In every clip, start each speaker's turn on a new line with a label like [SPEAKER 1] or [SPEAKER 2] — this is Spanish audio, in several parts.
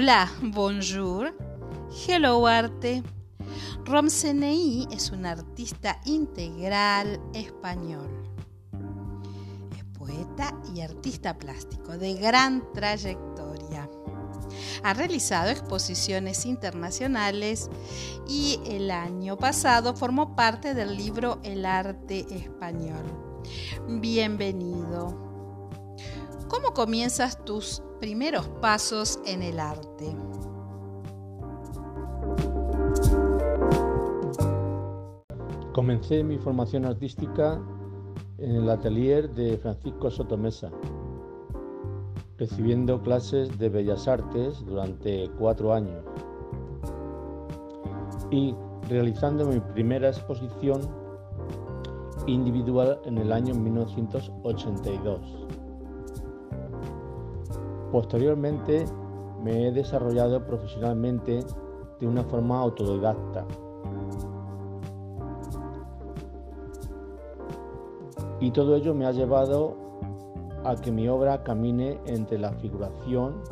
[SPEAKER 1] Hola, bonjour, hello arte. Romsenei es un artista integral español. Es poeta y artista plástico de gran trayectoria. Ha realizado exposiciones internacionales y el año pasado formó parte del libro El arte español. Bienvenido. ¿Cómo comienzas tus primeros pasos en el arte?
[SPEAKER 2] Comencé mi formación artística en el atelier de Francisco Sotomesa, recibiendo clases de bellas artes durante cuatro años y realizando mi primera exposición individual en el año 1982. Posteriormente me he desarrollado profesionalmente de una forma autodidacta. Y todo ello me ha llevado a que mi obra camine entre la figuración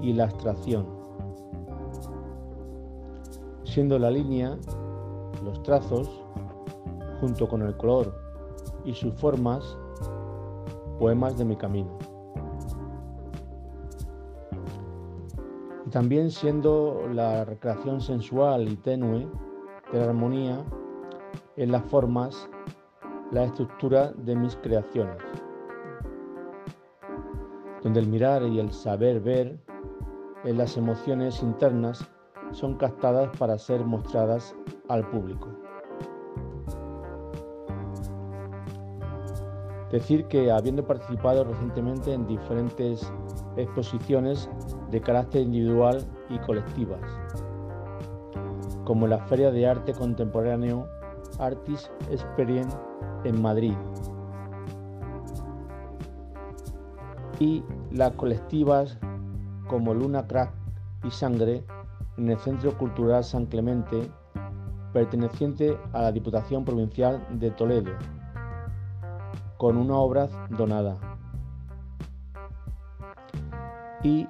[SPEAKER 2] y la abstracción, siendo la línea, los trazos, junto con el color y sus formas, poemas de mi camino. También siendo la recreación sensual y tenue de la armonía en las formas, la estructura de mis creaciones, donde el mirar y el saber ver en las emociones internas son captadas para ser mostradas al público. Decir que habiendo participado recientemente en diferentes exposiciones de carácter individual y colectivas, como la Feria de Arte Contemporáneo Artis Experience en Madrid y las colectivas como Luna Crack y Sangre en el Centro Cultural San Clemente, perteneciente a la Diputación Provincial de Toledo, con una obra donada. Y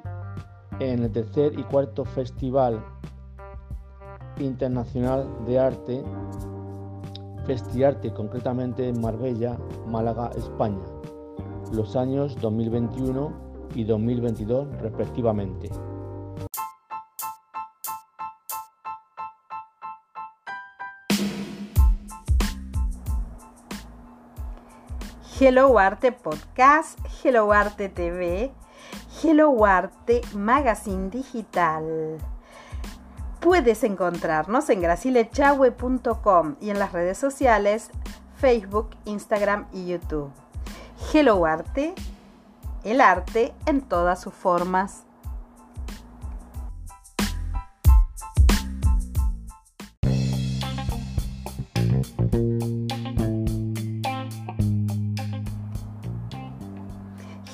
[SPEAKER 2] en el tercer y cuarto Festival Internacional de Arte, Festiarte concretamente en Marbella, Málaga, España, los años 2021 y 2022 respectivamente.
[SPEAKER 1] Hello Arte Podcast, Hello Arte TV, Hello Arte Magazine Digital. Puedes encontrarnos en gracilechahue.com y en las redes sociales Facebook, Instagram y YouTube. Hello Arte, el arte en todas sus formas.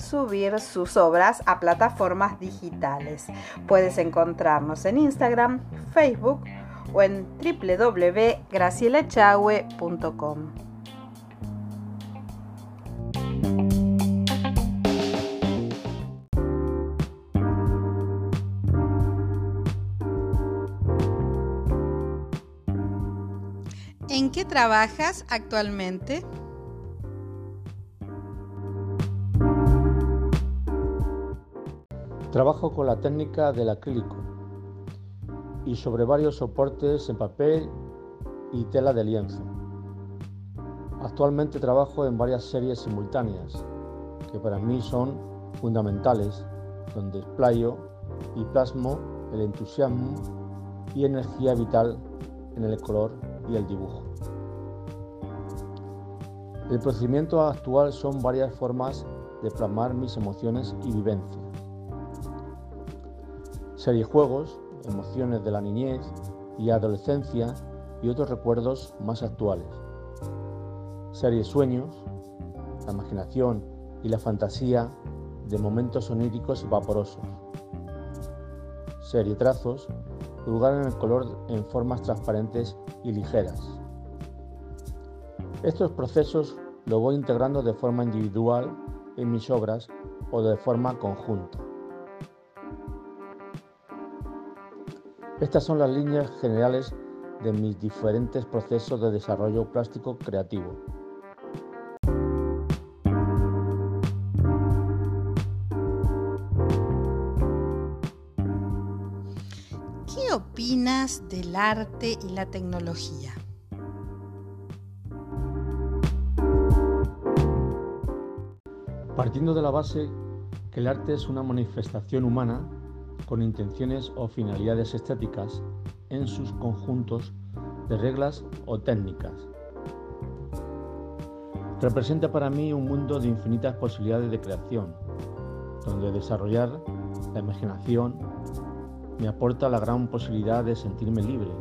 [SPEAKER 1] subir sus obras a plataformas digitales. Puedes encontrarnos en Instagram, Facebook o en www.gracielechahue.com. ¿En qué trabajas actualmente?
[SPEAKER 2] Trabajo con la técnica del acrílico y sobre varios soportes en papel y tela de lienzo. Actualmente trabajo en varias series simultáneas que para mí son fundamentales, donde explayo y plasmo el entusiasmo y energía vital en el color y el dibujo. El procedimiento actual son varias formas de plasmar mis emociones y vivencias juegos, emociones de la niñez y adolescencia y otros recuerdos más actuales. Series sueños, la imaginación y la fantasía de momentos oníricos y vaporosos. Serie trazos, lugar en el color en formas transparentes y ligeras. Estos procesos los voy integrando de forma individual en mis obras o de forma conjunta. Estas son las líneas generales de mis diferentes procesos de desarrollo plástico creativo.
[SPEAKER 1] ¿Qué opinas del arte y la tecnología?
[SPEAKER 2] Partiendo de la base que el arte es una manifestación humana con intenciones o finalidades estéticas en sus conjuntos de reglas o técnicas. Representa para mí un mundo de infinitas posibilidades de creación, donde desarrollar la imaginación me aporta la gran posibilidad de sentirme libre.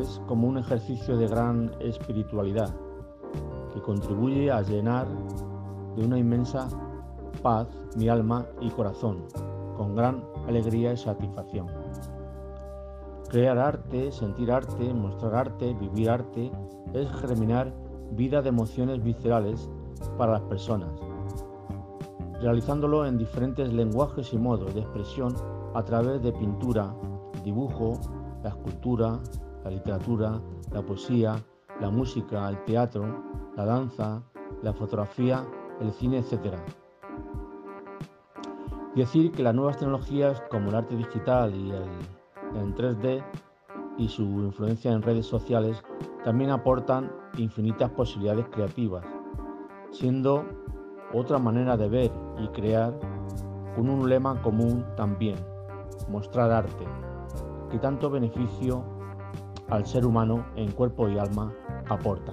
[SPEAKER 2] Es como un ejercicio de gran espiritualidad que contribuye a llenar de una inmensa paz mi alma y corazón, con gran alegría y satisfacción. Crear arte, sentir arte, mostrar arte, vivir arte, es germinar vida de emociones viscerales para las personas, realizándolo en diferentes lenguajes y modos de expresión a través de pintura, dibujo, la escultura, la literatura, la poesía, la música, el teatro, la danza, la fotografía, el cine, etc. Decir que las nuevas tecnologías como el arte digital y el en 3D y su influencia en redes sociales también aportan infinitas posibilidades creativas, siendo otra manera de ver y crear con un lema común también, mostrar arte, que tanto beneficio al ser humano en cuerpo y alma aporta.